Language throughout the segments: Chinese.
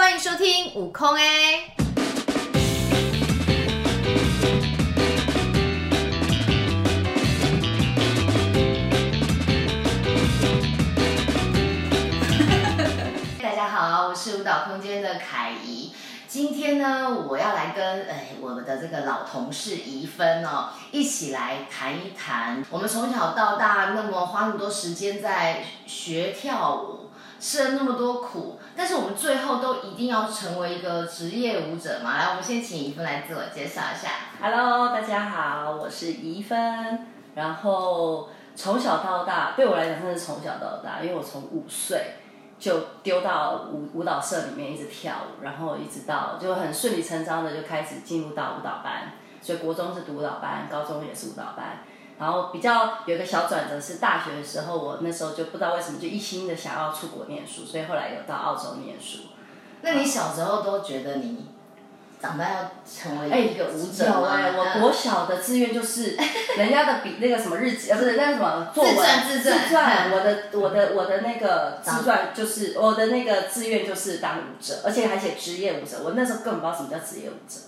欢迎收听悟空哎。大家好，我是舞蹈空间的凯怡。今天呢，我要来跟哎我们的这个老同事怡芬哦，一起来谈一谈。我们从小到大，那么花那么多时间在学跳舞，吃了那么多苦，但是我们最后都一定要成为一个职业舞者嘛？来，我们先请怡芬来自我介绍一下。Hello，大家好，我是怡芬。然后从小到大，对我来讲真是从小到大，因为我从五岁。就丢到舞舞蹈社里面一直跳舞，然后一直到就很顺理成章的就开始进入到舞蹈班，所以国中是读舞蹈班，高中也是舞蹈班，然后比较有一个小转折是大学的时候，我那时候就不知道为什么就一心的想要出国念书，所以后来有到澳洲念书。那你小时候都觉得你？长大要成为一个舞者吗？哎、欸，我国小的志愿就是 人家的笔那个什么日记，呃，不是那个什么作文自传，自传，自传。我的 我的我的那个自传就是我的那个志愿就是当舞者，而且还写职业舞者。我那时候根本不知道什么叫职业舞者。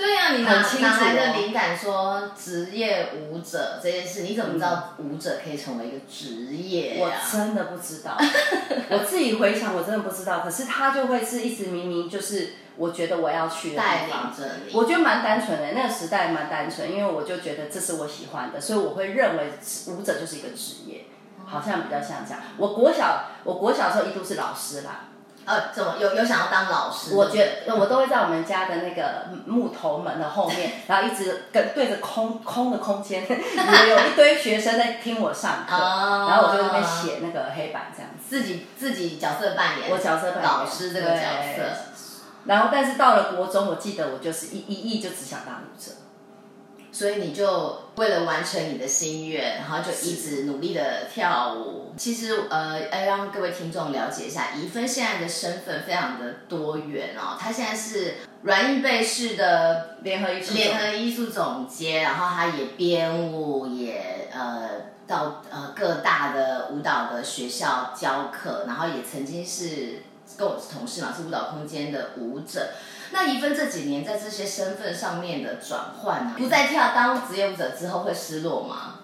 对呀、啊，你哪哪来的灵感说职业舞者这件事？你怎么知道舞者可以成为一个职业、啊？我真的不知道，我自己回想，我真的不知道。可是他就会是一直明明就是，我觉得我要去的带领着你。我觉得蛮单纯的，那个时代蛮单纯，因为我就觉得这是我喜欢的，所以我会认为舞者就是一个职业，好像比较像这样。我国小，我国小的时候一度是老师啦。呃，怎么有有想要当老师？我觉得我都会在我们家的那个木头门的后面，然后一直跟对着空空的空间，有一堆学生在听我上课，哦、然后我就在那边写那个黑板这样子，自己自己角色扮演，我角色扮演老师这个角色。然后，但是到了国中，我记得我就是一一意就只想当舞者。所以你就为了完成你的心愿，然后就一直努力的跳舞。其实呃，要让各位听众了解一下，怡芬现在的身份非常的多元哦。她现在是软硬贝氏的联合艺术联合艺术总监，然后她也编舞，也呃到呃各大的舞蹈的学校教课，然后也曾经是跟我是同事嘛，是舞蹈空间的舞者。那怡芬这几年在这些身份上面的转换呢？不再跳当职业舞者之后会失落吗？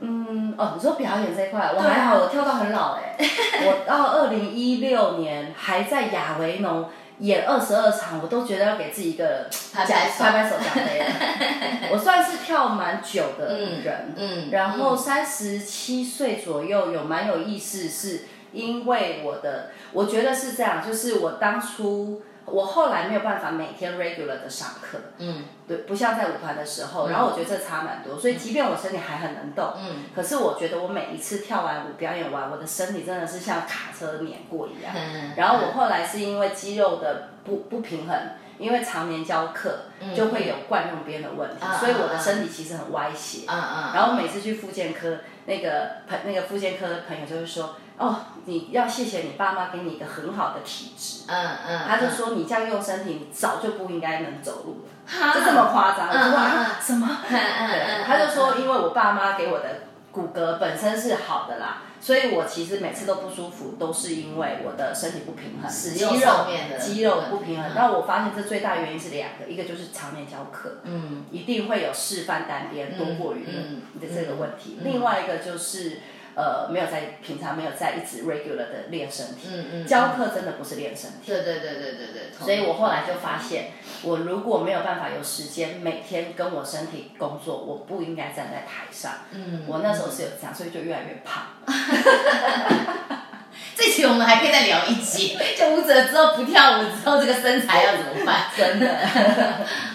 嗯，哦，你说表演这一块，我还好，我跳到很老哎，我到二零一六年还在亚维农演二十二场，我都觉得要给自己一个拍拍手，拍拍手奖杯。我算是跳蛮久的人，嗯，嗯然后三十七岁左右有蛮有意思，是因为我的，我觉得是这样，就是我当初。我后来没有办法每天 regular 的上课，嗯，对，不像在舞团的时候，嗯、然后我觉得这差蛮多，所以即便我身体还很能动，嗯，可是我觉得我每一次跳完舞表演完，我的身体真的是像卡车碾过一样，嗯，然后我后来是因为肌肉的不不平衡，因为常年教课，就会有惯用边的问题，嗯、所以我的身体其实很歪斜，嗯嗯，然后每次去复健科，那个朋那个复健科的朋友就会说。哦，你要谢谢你爸妈给你一个很好的体质。嗯嗯。他就说你这样用身体，你早就不应该能走路了。就这么夸张？我说啊，什么？对。他就说，因为我爸妈给我的骨骼本身是好的啦，所以我其实每次都不舒服，都是因为我的身体不平衡，肌肉肌肉不平衡。那我发现这最大原因是两个，一个就是常年教课，嗯，一定会有示范单边多过于的这个问题。另外一个就是。呃，没有在平常没有在一直 regular 的练身体，嗯嗯，教课真的不是练身体，对对对对对对。所以我后来就发现，我如果没有办法有时间每天跟我身体工作，我不应该站在台上。嗯，我那时候是有这样，所以就越来越胖。这期我们还可以再聊一集，就舞者之后不跳舞之后，这个身材要怎么办？真的，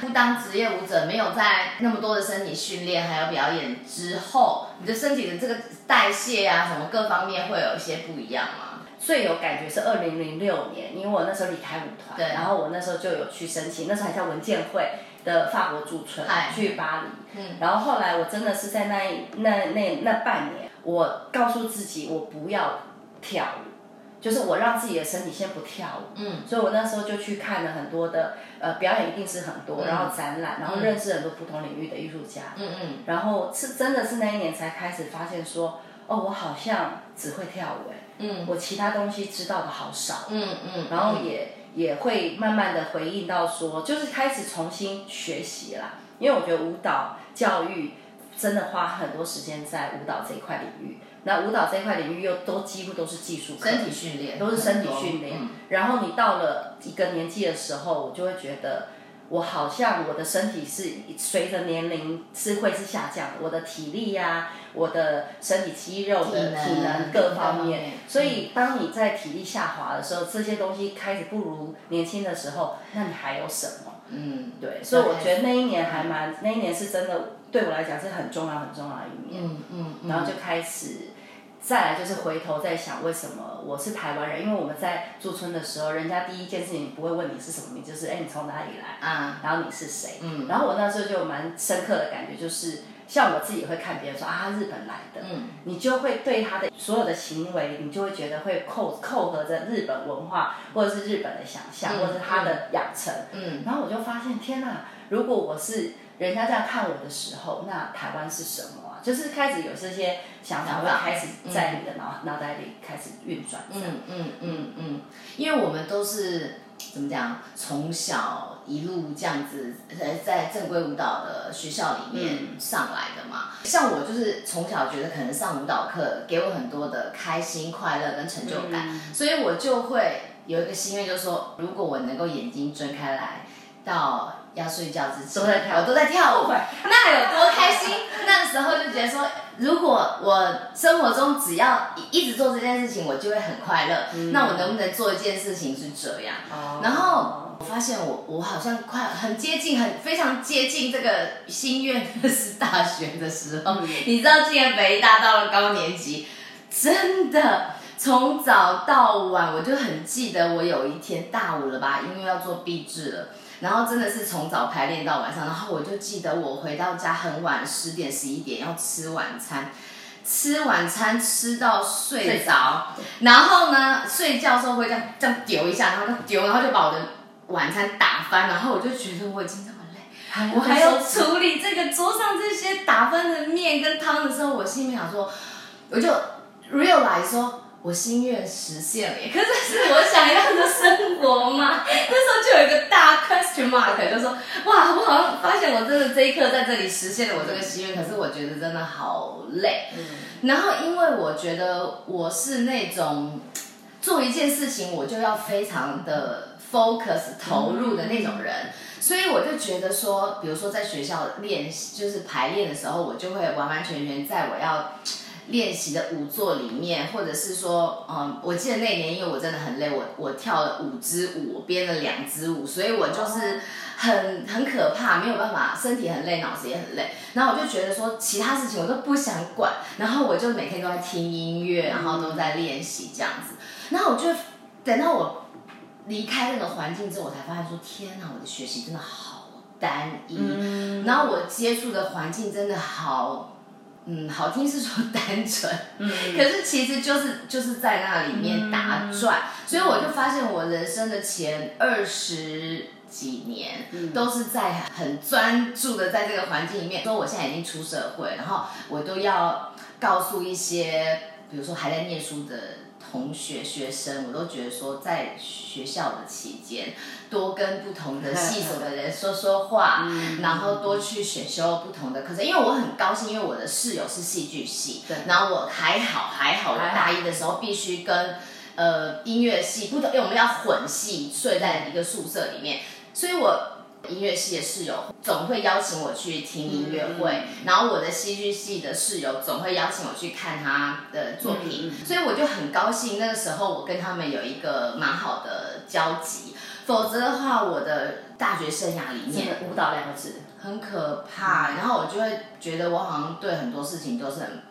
不 当职业舞者，没有在那么多的身体训练还有表演之后，你的身体的这个代谢啊，什么各方面会有一些不一样吗？最有感觉是二零零六年，因为我那时候离开舞团，对，然后我那时候就有去申请，那时候还叫文建会的法国驻村，去巴黎，嗯，然后后来我真的是在那那那那半年，我告诉自己，我不要跳舞。就是我让自己的身体先不跳舞，嗯，所以我那时候就去看了很多的呃表演，一定是很多，嗯、然后展览，然后认识很多不同领域的艺术家，嗯嗯，然后是真的是那一年才开始发现说，哦，我好像只会跳舞，哎，嗯，我其他东西知道的好少，嗯嗯，然后也也会慢慢的回应到说，就是开始重新学习啦。因为我觉得舞蹈教育真的花很多时间在舞蹈这一块领域。那舞蹈这一块领域又都几乎都是技术，身体训练都是身体训练。嗯、然后你到了一个年纪的时候，我就会觉得。我好像我的身体是随着年龄是会是下降，我的体力呀、啊，我的身体肌肉的体能各方面，所以当你在体力下滑的时候，这些东西开始不如年轻的时候，那你还有什么？嗯，对，所以我觉得那一年还蛮，那一年是真的对我来讲是很重要很重要的一年。嗯嗯，嗯，然后就开始。再来就是回头再想，为什么我是台湾人？因为我们在驻村的时候，人家第一件事情不会问你是什么名，就是哎，你从哪里来？啊，然后你是谁？嗯，然后我那时候就蛮深刻的感觉，就是像我自己会看别人说啊，他日本来的，嗯，你就会对他的所有的行为，你就会觉得会扣扣合着日本文化，或者是日本的想象，或者是他的养成，嗯，然后我就发现，天哪，如果我是人家这样看我的时候，那台湾是什么？就是开始有这些想法，会开始在你的脑脑袋里开始运转。嗯嗯嗯嗯，因为我们都是怎么讲，从小一路这样子呃在正规舞蹈的学校里面上来的嘛。嗯、像我就是从小觉得可能上舞蹈课给我很多的开心、快乐跟成就感，嗯、所以我就会有一个心愿，就是说，如果我能够眼睛睁开来到。要睡觉之前，都在跳，我都在跳舞，那有多开心？那时候就觉得说，如果我生活中只要一直做这件事情，我就会很快乐。嗯、那我能不能做一件事情是这样？哦、然后我发现我我好像快很接近，很非常接近这个心愿的是大学的时候。嗯、你知道，进了北艺大到了高年级，真的从早到晚，我就很记得我有一天大五了吧，因为要做毕制了。然后真的是从早排练到晚上，然后我就记得我回到家很晚，十点十一点要吃晚餐，吃晚餐吃到睡着，然后呢睡觉的时候会这样这样丢一下，然后就丢，然后就把我的晚餐打翻，然后我就觉得我已经那么累，我还要处理这个桌上这些打翻的面跟汤的时候，我心里想说，我就 realize 说。我心愿实现了耶，可是是我想要的生活吗？那时候就有一个大 question mark，就说哇，我好像发现我真的这一刻在这里实现了我这个心愿，可是我觉得真的好累。嗯。然后因为我觉得我是那种做一件事情我就要非常的 focus 投入的那种人，所以我就觉得说，比如说在学校练习就是排练的时候，我就会完完全全在我要。练习的舞作里面，或者是说，嗯，我记得那年，因为我真的很累，我我跳了五支舞，我编了两支舞，所以我就是很很可怕，没有办法，身体很累，脑子也很累。然后我就觉得说，其他事情我都不想管，然后我就每天都在听音乐，然后都在练习这样子。然后我就等到我离开那个环境之后，我才发现说，天哪，我的学习真的好单一，嗯、然后我接触的环境真的好。嗯，好听是说单纯，嗯，可是其实就是就是在那里面打转，嗯、所以我就发现我人生的前二十几年，嗯、都是在很专注的在这个环境里面。说我现在已经出社会，然后我都要告诉一些，比如说还在念书的。同学、学生，我都觉得说，在学校的期间，多跟不同的系所的人说说话，然后多去选修不同的课程。因为我很高兴，因为我的室友是戏剧系，对然后我还好还好，我大一的时候必须跟呃音乐系不同，因为我们要混系，睡在一个宿舍里面，所以我。音乐系的室友总会邀请我去听音乐会，嗯、然后我的戏剧系的室友总会邀请我去看他的作品，嗯、所以我就很高兴。那个时候我跟他们有一个蛮好的交集，否则的话，我的大学生涯里面舞蹈两个字很可怕，然后我就会觉得我好像对很多事情都是很、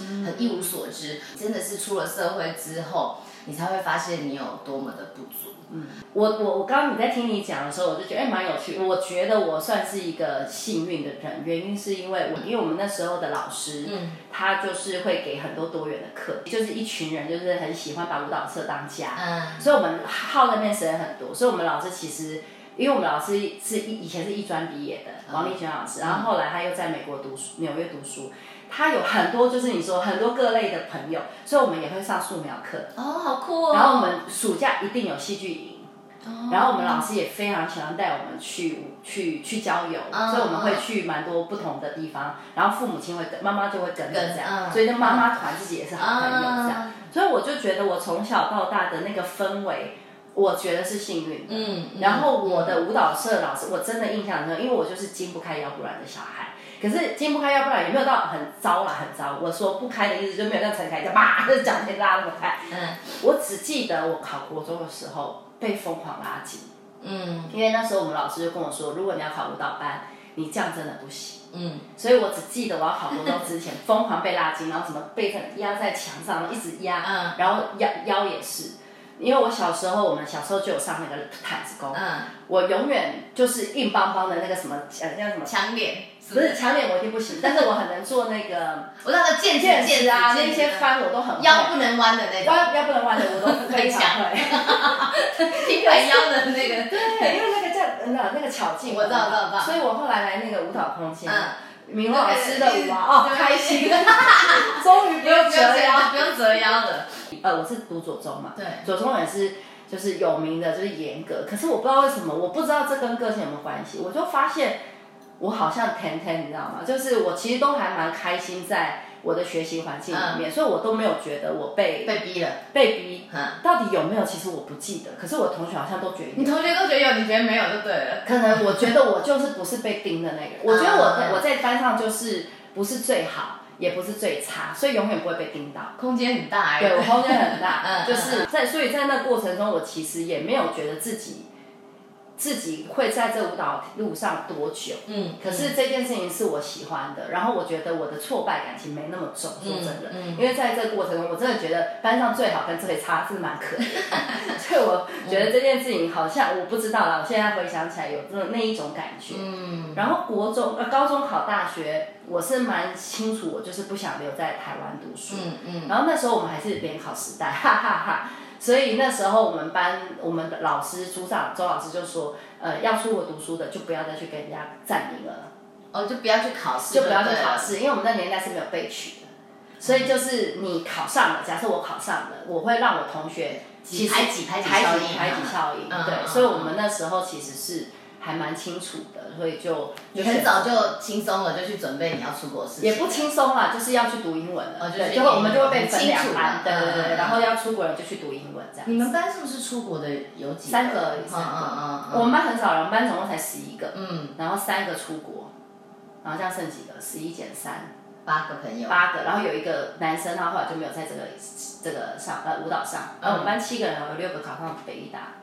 嗯、很一无所知。真的是出了社会之后，你才会发现你有多么的不足。嗯，我我我刚刚你在听你讲的时候，我就觉得哎蛮有趣。我觉得我算是一个幸运的人，原因是因为我因为我们那时候的老师，嗯，他就是会给很多多元的课，就是一群人就是很喜欢把舞蹈社当家，嗯，所以我们耗在那边时间很多。所以我们老师其实，因为我们老师是以前是艺专毕业的，王立全老师，然后后来他又在美国读书，纽约读书。他有很多，就是你说很多各类的朋友，所以我们也会上素描课。哦，好酷哦！然后我们暑假一定有戏剧营，然后我们老师也非常喜欢带我们去去去郊游，所以我们会去蛮多不同的地方。然后父母亲会跟，妈妈就会跟着这样，所以那妈妈团自己也是好朋友这样。所以我就觉得我从小到大的那个氛围，我觉得是幸运的。嗯。然后我的舞蹈社老师，我真的印象中，因为我就是筋不开腰不软的小孩。可是筋不开腰不软，也没有到很糟啦，很糟。我说不开的意思就没有像陈凯这样，叭，这脚可以拉那么开。嗯。我只记得我考国中的时候。被疯狂拉筋，嗯，因为那时候我们老师就跟我说，如果你要考舞蹈班，你这样真的不行，嗯，所以我只记得我要考国中之前疯狂被拉筋，然后什么背疼压在墙上，一直压，嗯，然后腰腰也是，因为我小时候我们小时候就有上那个毯子功，嗯，我永远就是硬邦邦的那个什么呃叫什么强脸。不是强脸我一定不行，但是我很能做那个，我那个剑剑子啊，那些翻我都很会。腰不能弯的那种。腰腰不能弯的我都非常 会。平板腰的那个。对，因为那个叫那那个巧劲。我知道，知道，知道。所以我后来来那个舞蹈空间，明老师的舞啊，哦，开心，终于不用折腰，不用折腰的。呃，我是读左中嘛，对，左中也是就是有名的，就是严格。可是我不知道为什么，我不知道这跟个性有没有关系，我就发现。我好像天天，你知道吗？就是我其实都还蛮开心，在我的学习环境里面，嗯、所以我都没有觉得我被被逼了，被逼。嗯，到底有没有？其实我不记得。可是我同学好像都觉得，你同学都觉得有，你觉得没有就对了。可能我觉得我就是不是被盯的那个。我觉得我在我在班上就是不是最好，也不是最差，所以永远不会被盯到。空间很大，对，我空间很大。嗯，就是在所以在那过程中，我其实也没有觉得自己。自己会在这舞蹈路上多久？嗯，可是这件事情是我喜欢的，然后我觉得我的挫败感情没那么重，说真的，嗯，因为在这个过程中，我真的觉得班上最好跟最差是蛮可怜的，所以我觉得这件事情好像我不知道啦，我现在回想起来有那那一种感觉，嗯，然后国中呃高中考大学，我是蛮清楚，我就是不想留在台湾读书，嗯嗯，然后那时候我们还是联考时代，哈哈哈。所以那时候我们班我们的老师组长周老师就说，呃，要出国读书的就不要再去跟人家占名额，哦，就不要去考试，就不要去考试，因为我们那年代是没有被取的，所以就是你考上了，假设我考上了，我会让我同学其实排挤排挤效应，排挤效应，对，所以我们那时候其实是。还蛮清楚的，所以就你很早就轻松了，就去准备你要出国事情。也不轻松啦，就是要去读英文了。对，就我们就会被分两班，对对对，然后要出国了就去读英文这样。你们班是不是出国的有几个？三个，三个。我们班很少人，我们班总共才十一个。嗯。然后三个出国，然后这样剩几个？十一减三，八个朋友。八个，然后有一个男生，他后来就没有在这个这个上呃舞蹈上。然后我们班七个人，有六个考上北艺大。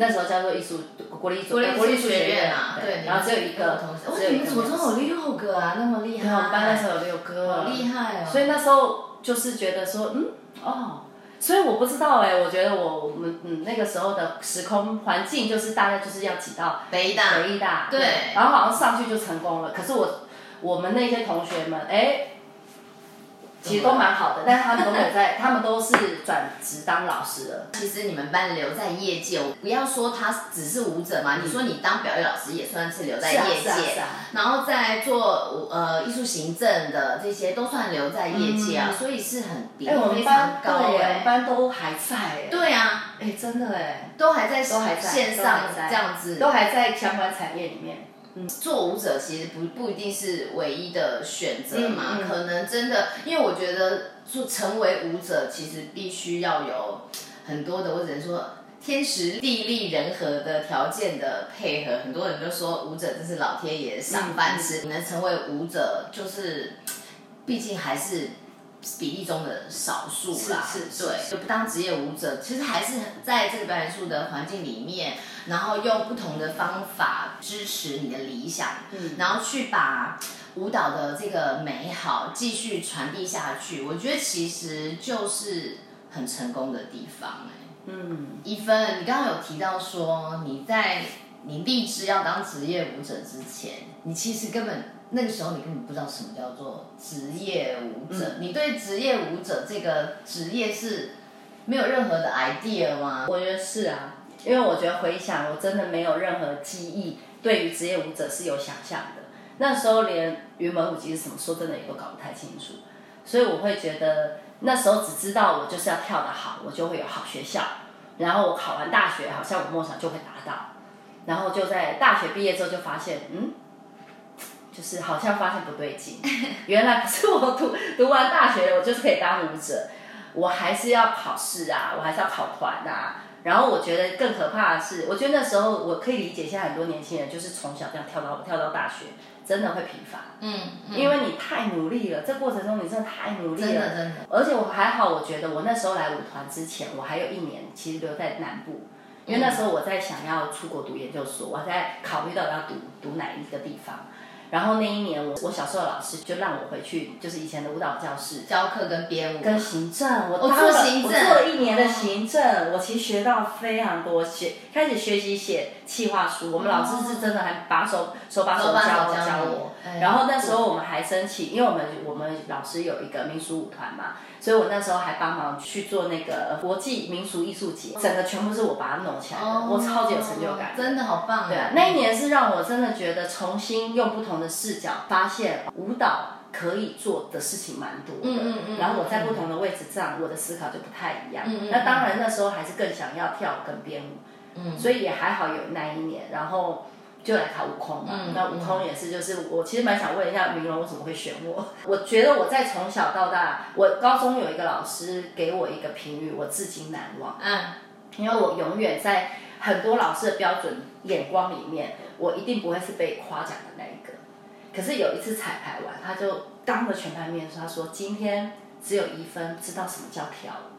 那时候叫做艺术国立国立艺术学院啊，对，然后只有一个同学，哇，你们左中有六个啊，那么厉害！对，我们班那时候有六个，好厉害哦。所以那时候就是觉得说，嗯，哦，所以我不知道哎，我觉得我我们嗯那个时候的时空环境就是大概就是要挤到北艺大，北艺大，对，然后好像上去就成功了。可是我我们那些同学们，哎。其实都蛮好的，但是他们都没有在，他们都是转职当老师了。其实你们班留在业界，我不要说他只是舞者嘛，你说你当表演老师也算是留在业界，然后再做呃艺术行政的这些都算留在业界啊，所以是很比例非常高哎。我们班都还在。对啊，哎，真的哎，都还在，都还在线上这样子，都还在相关产业里面。做舞者其实不不一定是唯一的选择嘛，可能真的，因为我觉得做成为舞者，其实必须要有很多的，我只能说天时地利人和的条件的配合。很多人就说舞者真是老天爷赏饭吃，你能成为舞者，就是毕竟还是比例中的少数啦。是是，对，就不当职业舞者，其实还是在这个表演术的环境里面。然后用不同的方法支持你的理想，嗯，然后去把舞蹈的这个美好继续传递下去。我觉得其实就是很成功的地方，嗯，一芬，你刚刚有提到说你在你立志要当职业舞者之前，你其实根本那个时候你根本不知道什么叫做职业舞者，嗯，你对职业舞者这个职业是没有任何的 idea 吗？我觉得是啊。因为我觉得回想，我真的没有任何记忆，对于职业舞者是有想象的。那时候连云门舞集是什么，说真的也都搞不太清楚。所以我会觉得那时候只知道我就是要跳得好，我就会有好学校，然后我考完大学，好像我梦想就会达到，然后就在大学毕业之后就发现，嗯，就是好像发现不对劲，原来不是我读 读完大学我就是可以当舞者，我还是要考试啊，我还是要跑团啊。然后我觉得更可怕的是，我觉得那时候我可以理解，现在很多年轻人就是从小这样跳到跳到大学，真的会疲乏。嗯，嗯，因为你太努力了，这过程中你真的太努力了。真的真的。而且我还好，我觉得我那时候来舞团之前，我还有一年其实留在南部，因为那时候我在想要出国读研究所，我在考虑到要读读哪一个地方。然后那一年我，我我小时候的老师就让我回去，就是以前的舞蹈教室教课跟编舞跟行政。我当了，我做行政，我做了一年的行政，哦、我其实学到非常多，学开始学习写企划书。我们老师是真的还把手手把手教教，教我。然后那时候我们还申请，因为我们我们老师有一个民俗舞团嘛。所以我那时候还帮忙去做那个国际民俗艺术节，整个全部是我把它弄起来的，哦、我超级有成就感，真的好棒。对啊，那一年是让我真的觉得重新用不同的视角发现舞蹈可以做的事情蛮多的，嗯嗯嗯，然后我在不同的位置这样，我的思考就不太一样。那当然那时候还是更想要跳跟编舞，嗯，所以也还好有那一年，然后。就来考悟空嘛，嗯、那悟空也是，就是我其实蛮想问一下云龙为什么会选我？我觉得我在从小到大，我高中有一个老师给我一个评语，我至今难忘。嗯，因为我永远在很多老师的标准眼光里面，我一定不会是被夸奖的那一个。可是有一次彩排完，他就当着全班面说：“他说今天只有一分知道什么叫跳舞。”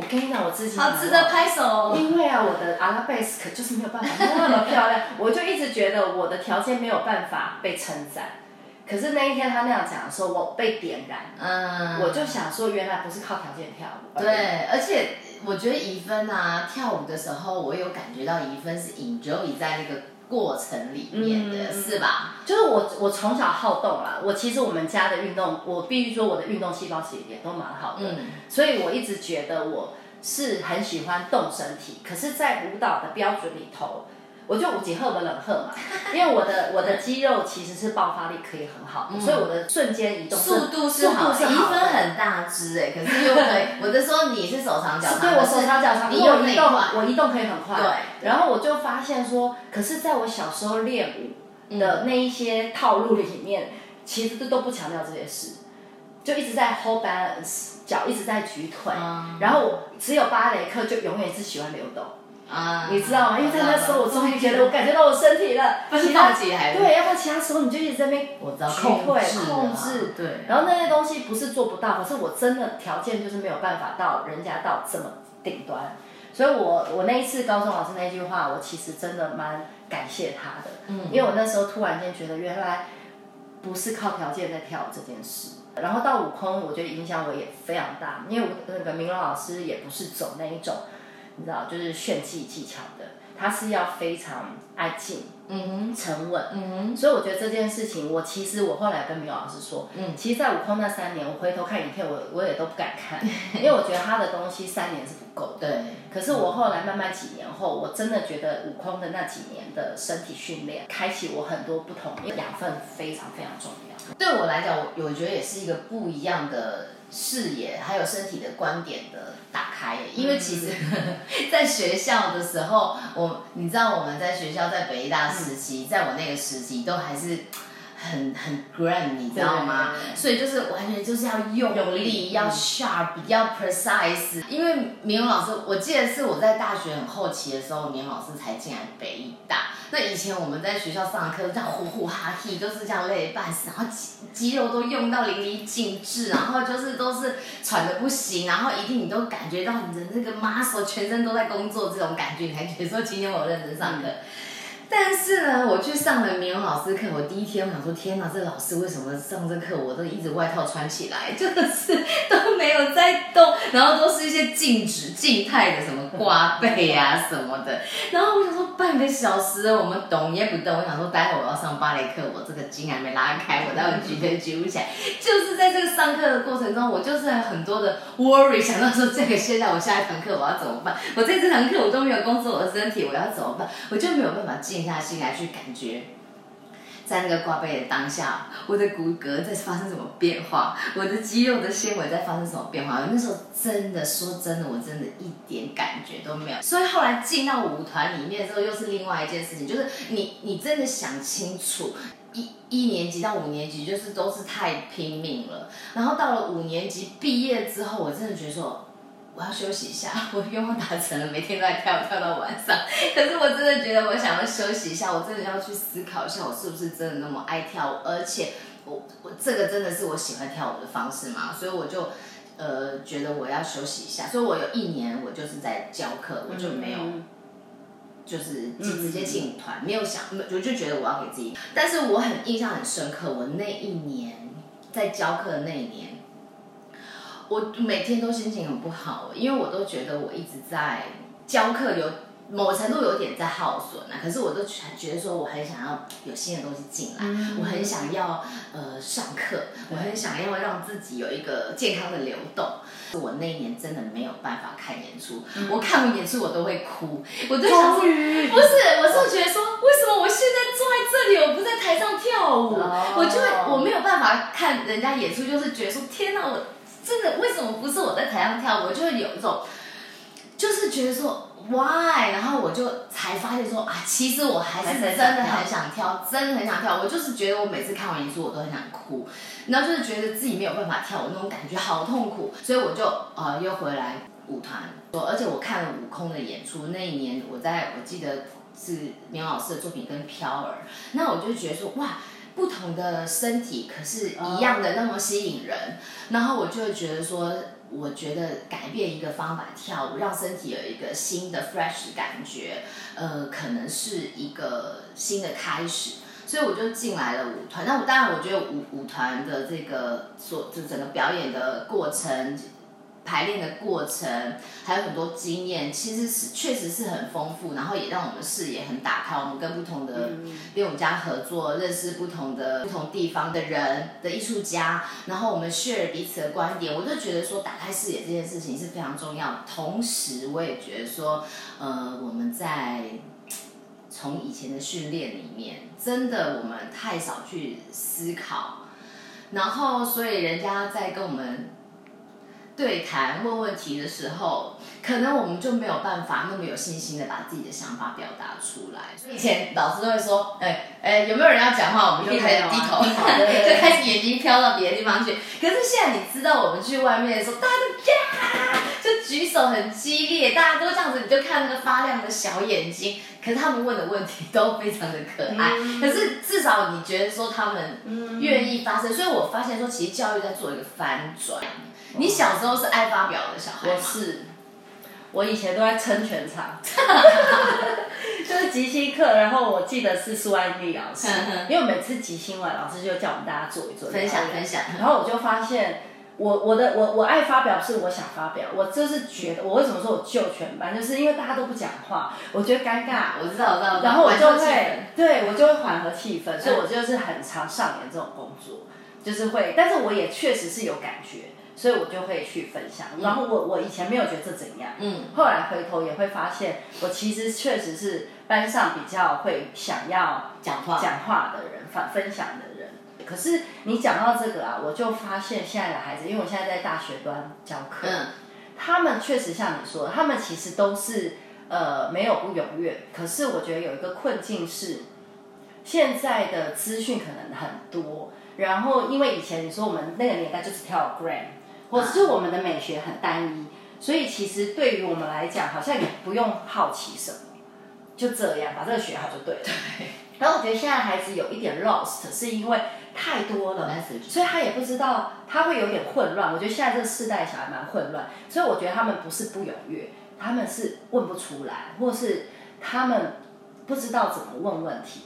我跟你讲，我自己好值得拍手。因为啊，我的阿拉贝斯可就是没有办法那么漂亮，我就一直觉得我的条件没有办法被称赞。可是那一天他那样讲的时候，我被点燃。嗯。我就想说，原来不是靠条件跳舞。对，而且我觉得怡芬啊，跳舞的时候，我有感觉到怡芬是 enjoy 在那个。过程里面的、嗯、是吧？就是我，我从小好动啦。我其实我们家的运动，我必须说我的运动细胞其实也都蛮好的。嗯，所以我一直觉得我是很喜欢动身体。可是，在舞蹈的标准里头。我就五级赫不冷赫嘛，因为我的我的肌肉其实是爆发力可以很好所以我的瞬间移动速度是好，一分很大只哎，可是又可以。我就说你是手长脚长，对，我手长脚长，你有移动，我移动可以很快。对，然后我就发现说，可是在我小时候练舞的那一些套路里面，嗯、其实都都不强调这些事，就一直在 hold balance，脚一直在举腿，嗯、然后我只有芭蕾课就永远是喜欢流动。啊，你知道吗？因为在那时候，我终于觉得我感觉到我身体了。其他对，要不然其他时候你就一直在那边控制，控制。对。然后那些东西不是做不到，可是我真的条件就是没有办法到人家到这么顶端。所以我我那一次高中老师那句话，我其实真的蛮感谢他的。嗯。因为我那时候突然间觉得，原来不是靠条件在跳这件事。然后到悟空，我觉得影响我也非常大，因为我那个明龙老师也不是走那一种。你知道，就是炫技技巧的，他是要非常安静，嗯哼，沉稳，嗯哼。所以我觉得这件事情，我其实我后来跟苗老师说，嗯，其实，在悟空那三年，我回头看影片，我我也都不敢看，因为我觉得他的东西三年是不够的。对。可是我后来慢慢几年后，我真的觉得悟空的那几年的身体训练，开启我很多不同，因为养分非常非常重要。对我来讲，我我觉得也是一个不一样的。视野还有身体的观点的打开，因为其实，在学校的时候，我你知道我们在学校在北艺大时期，在我那个时期都还是很很 grand，你知道吗？所以就是完全就是要用力，要 sharp，要 precise。因为明荣老师，我记得是我在大学很后期的时候，明荣老师才进来北艺大。那以前我们在学校上课，这样呼呼哈气，都是这样累半死，然后肌肌肉都用到淋漓尽致，然后就是都是喘的不行，然后一定你都感觉到你的那个 muscle 全身都在工作这种感觉，你才觉得说今天我认真上课。嗯但是呢，我去上了铭荣老师课，我第一天我想说，天哪，这老师为什么上这课我都一直外套穿起来，真的是都，然后都是一些静止、静态的什么挂背啊什么的。然后我想说，半个小时我们动也不动，我想说，待会我要上芭蕾课，我这个筋还没拉开，我待会举腿举不起来。就是在这个上课的过程中，我就是很多的 worry，想到说，这个现在我下一堂课我要怎么办？我在这堂课我都没有工作我的身体，我要怎么办？我就没有办法。静下心来去感觉在那个挂背的当下，我的骨骼在发生什么变化，我的肌肉的纤维在发生什么变化。那时候真的说真的，我真的一点感觉都没有。所以后来进到舞团里面之后，又是另外一件事情，就是你你真的想清楚，一一年级到五年级就是都是太拼命了，然后到了五年级毕业之后，我真的觉得说。我要休息一下，我的愿望达成了，每天都在跳，跳到晚上。可是我真的觉得，我想要休息一下，我真的要去思考一下，我是不是真的那么爱跳舞？而且我我这个真的是我喜欢跳舞的方式嘛？所以我就呃觉得我要休息一下。所以我有一年我就是在教课，我就没有就是直接进舞团，没有想，我就觉得我要给自己。但是我很印象很深刻，我那一年在教课的那一年。我每天都心情很不好，因为我都觉得我一直在教课，有某程度有点在耗损啊。可是我都觉得说，我很想要有新的东西进来，嗯、我很想要呃上课，我很想要让自己有一个健康的流动。我那一年真的没有办法看演出，嗯、我看完演出我都会哭，我都想说，不是，我是觉得说，为什么我现在坐在这里，我不在台上跳舞，哦、我就会我没有办法看人家演出，就是觉得说，天哪，我。真的，为什么不是我在台上跳？我就会有一种，就是觉得说 why，然后我就才发现说啊，其实我还是真的很想跳，真的很想跳。我就是觉得我每次看完演出，我都很想哭，然后就是觉得自己没有办法跳舞，那种感觉好痛苦，所以我就啊、又回来舞团。我而且我看了悟空的演出，那一年我在我记得是苗老师的作品跟飘儿，那我就觉得说哇。不同的身体，可是一样的那么吸引人。然后我就会觉得说，我觉得改变一个方法跳舞，让身体有一个新的 fresh 感觉，呃，可能是一个新的开始。所以我就进来了舞团。那我当然，我觉得舞舞团的这个所就整个表演的过程。排练的过程还有很多经验，其实是确实是很丰富，然后也让我们视野很打开。我们跟不同的编舞家合作，认识不同的不同地方的人的艺术家，然后我们 share 彼此的观点。我就觉得说，打开视野这件事情是非常重要。同时，我也觉得说，呃，我们在从以前的训练里面，真的我们太少去思考，然后所以人家在跟我们。对谈问问题的时候，可能我们就没有办法那么有信心的把自己的想法表达出来。所以以前老师都会说：“哎哎，有没有人要讲话？”我们就开始 低头，就开始眼睛飘到别的地方去。可是现在你知道，我们去外面的时候，大家都呀，就举手很激烈，大家都这样子，你就看那个发亮的小眼睛。可是他们问的问题都非常的可爱。嗯、可是至少你觉得说他们愿意发声，嗯、所以我发现说，其实教育在做一个翻转。你小时候是爱发表的小孩吗？我是，我以前都在撑全场，就是即兴课，然后我记得是苏安丽老师，因为每次即兴完，老师就叫我们大家做一做分享分享，然后我就发现，我我的我我爱发表是我想发表，我就是觉得我为什么说我救全班，就是因为大家都不讲话，我觉得尴尬，我知道我知道，然后我就会对我就会缓和气氛，所以我就是很常上演这种工作，就是会，但是我也确实是有感觉。所以我就会去分享，然后我我以前没有觉得这怎样，嗯，后来回头也会发现，我其实确实是班上比较会想要讲话。讲话。的人，分分享的人。可是你讲到这个啊，我就发现现在的孩子，因为我现在在大学端教课，嗯，他们确实像你说的，他们其实都是呃没有不踊跃，可是我觉得有一个困境是，现在的资讯可能很多，然后因为以前你说我们那个年代就是跳 Gram。或者是我们的美学很单一，所以其实对于我们来讲，好像也不用好奇什么，就这样把这个学好就对了。对。然后我觉得现在孩子有一点 lost，是因为太多了，所以他也不知道，他会有点混乱。我觉得现在这个世代小孩蛮混乱，所以我觉得他们不是不踊跃，他们是问不出来，或是他们不知道怎么问问题。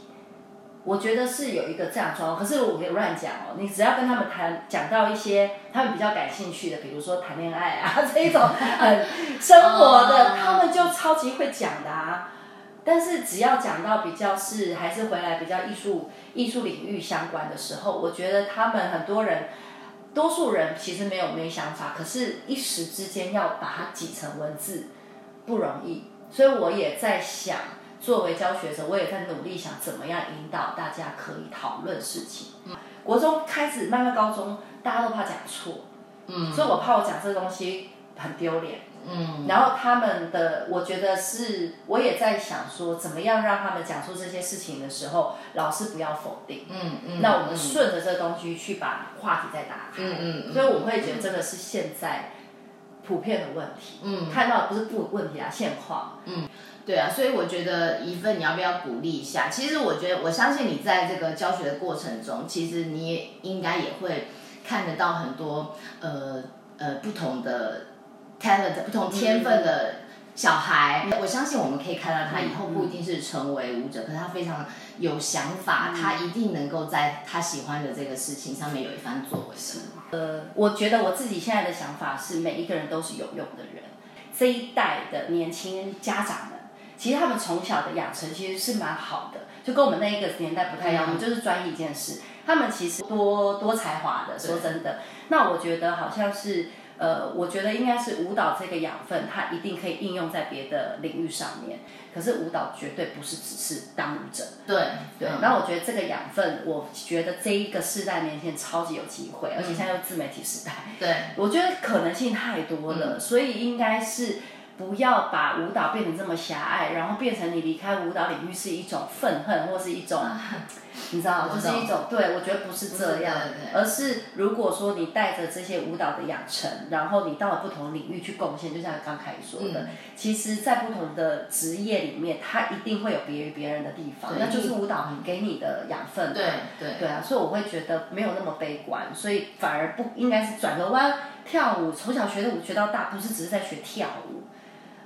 我觉得是有一个这样状况，可是我可以乱讲哦。你只要跟他们谈，讲到一些他们比较感兴趣的，比如说谈恋爱啊 这一种很生活的，他们就超级会讲的啊。但是只要讲到比较是还是回来比较艺术艺术领域相关的时候，我觉得他们很多人，多数人其实没有没想法，可是一时之间要把它挤成文字不容易，所以我也在想。作为教学者，我也在努力想怎么样引导大家可以讨论事情。嗯，国中开始，慢慢高中，大家都怕讲错，嗯，所以我怕我讲这个东西很丢脸。嗯，然后他们的，我觉得是，我也在想说，怎么样让他们讲出这些事情的时候，老师不要否定，嗯嗯，那我们顺着这个东西去把话题再打开，嗯嗯，所以我会觉得这个是现在普遍的问题，嗯，看到的不是不问题啊，现况，嗯，对啊，所以我觉得一份，你要不要鼓励一下？其实我觉得，我相信你在这个教学的过程中，其实你也应该也会看得到很多呃呃不同的。talent 不同天分的小孩，嗯、我相信我们可以看到他以后不一定是成为舞者，嗯、可是他非常有想法，嗯、他一定能够在他喜欢的这个事情上面有一番作为。是呃，我觉得我自己现在的想法是，每一个人都是有用的人。这一代的年轻家长们，其实他们从小的养成其实是蛮好的，就跟我们那一个年代不太一样，嗯、我们就是专一一件事。他们其实多多才华的，说真的。那我觉得好像是。呃，我觉得应该是舞蹈这个养分，它一定可以应用在别的领域上面。可是舞蹈绝对不是只是当舞者。对对。那我觉得这个养分，我觉得这一个世代年轻人超级有机会，而且现在又自媒体时代。对。我觉得可能性太多了，嗯、所以应该是。不要把舞蹈变成这么狭隘，然后变成你离开舞蹈领域是一种愤恨，或是一种，你知道，就是一种，对，我觉得不是这样，而是如果说你带着这些舞蹈的养成，然后你到了不同领域去贡献，就像刚开始说的，嗯、其实，在不同的职业里面，它一定会有别于别人的地方，那就是舞蹈给你的养分。对对。对啊，所以我会觉得没有那么悲观，所以反而不应该是转个弯跳舞，从小学的舞学到大，不是只是在学跳舞。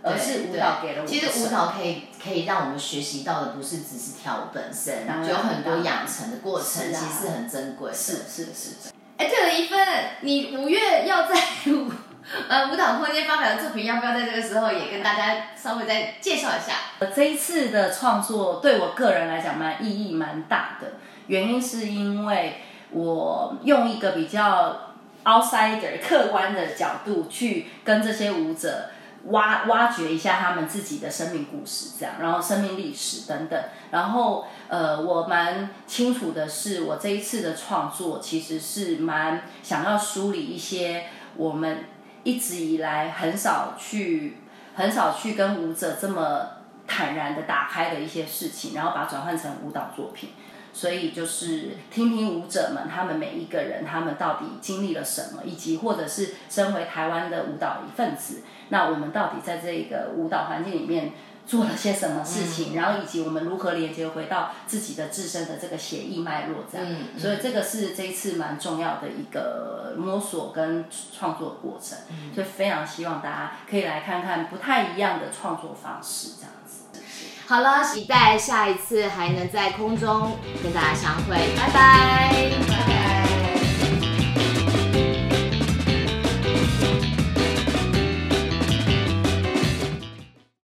而是舞蹈给了我。其实舞蹈可以可以让我们学习到的，不是只是跳舞本身，就有很多养成的过程，其实是很珍贵的。是是是。哎，对了，一芬，你五月要在舞呃舞蹈空间发表的作品，要不要在这个时候也跟大家稍微再介绍一下？这一次的创作对我个人来讲蛮意义蛮大的，原因是因为我用一个比较 outsider 客观的角度去跟这些舞者。挖挖掘一下他们自己的生命故事，这样，然后生命历史等等，然后呃，我蛮清楚的是，我这一次的创作其实是蛮想要梳理一些我们一直以来很少去很少去跟舞者这么坦然的打开的一些事情，然后把它转换成舞蹈作品。所以就是听听舞者们，他们每一个人，他们到底经历了什么，以及或者是身为台湾的舞蹈一份子，那我们到底在这个舞蹈环境里面做了些什么事情，嗯、然后以及我们如何连接回到自己的自身的这个协议脉络，这样。嗯嗯、所以这个是这一次蛮重要的一个摸索跟创作过程，嗯、所以非常希望大家可以来看看不太一样的创作方式，这样。好了，期待下一次还能在空中跟大家相会，拜拜。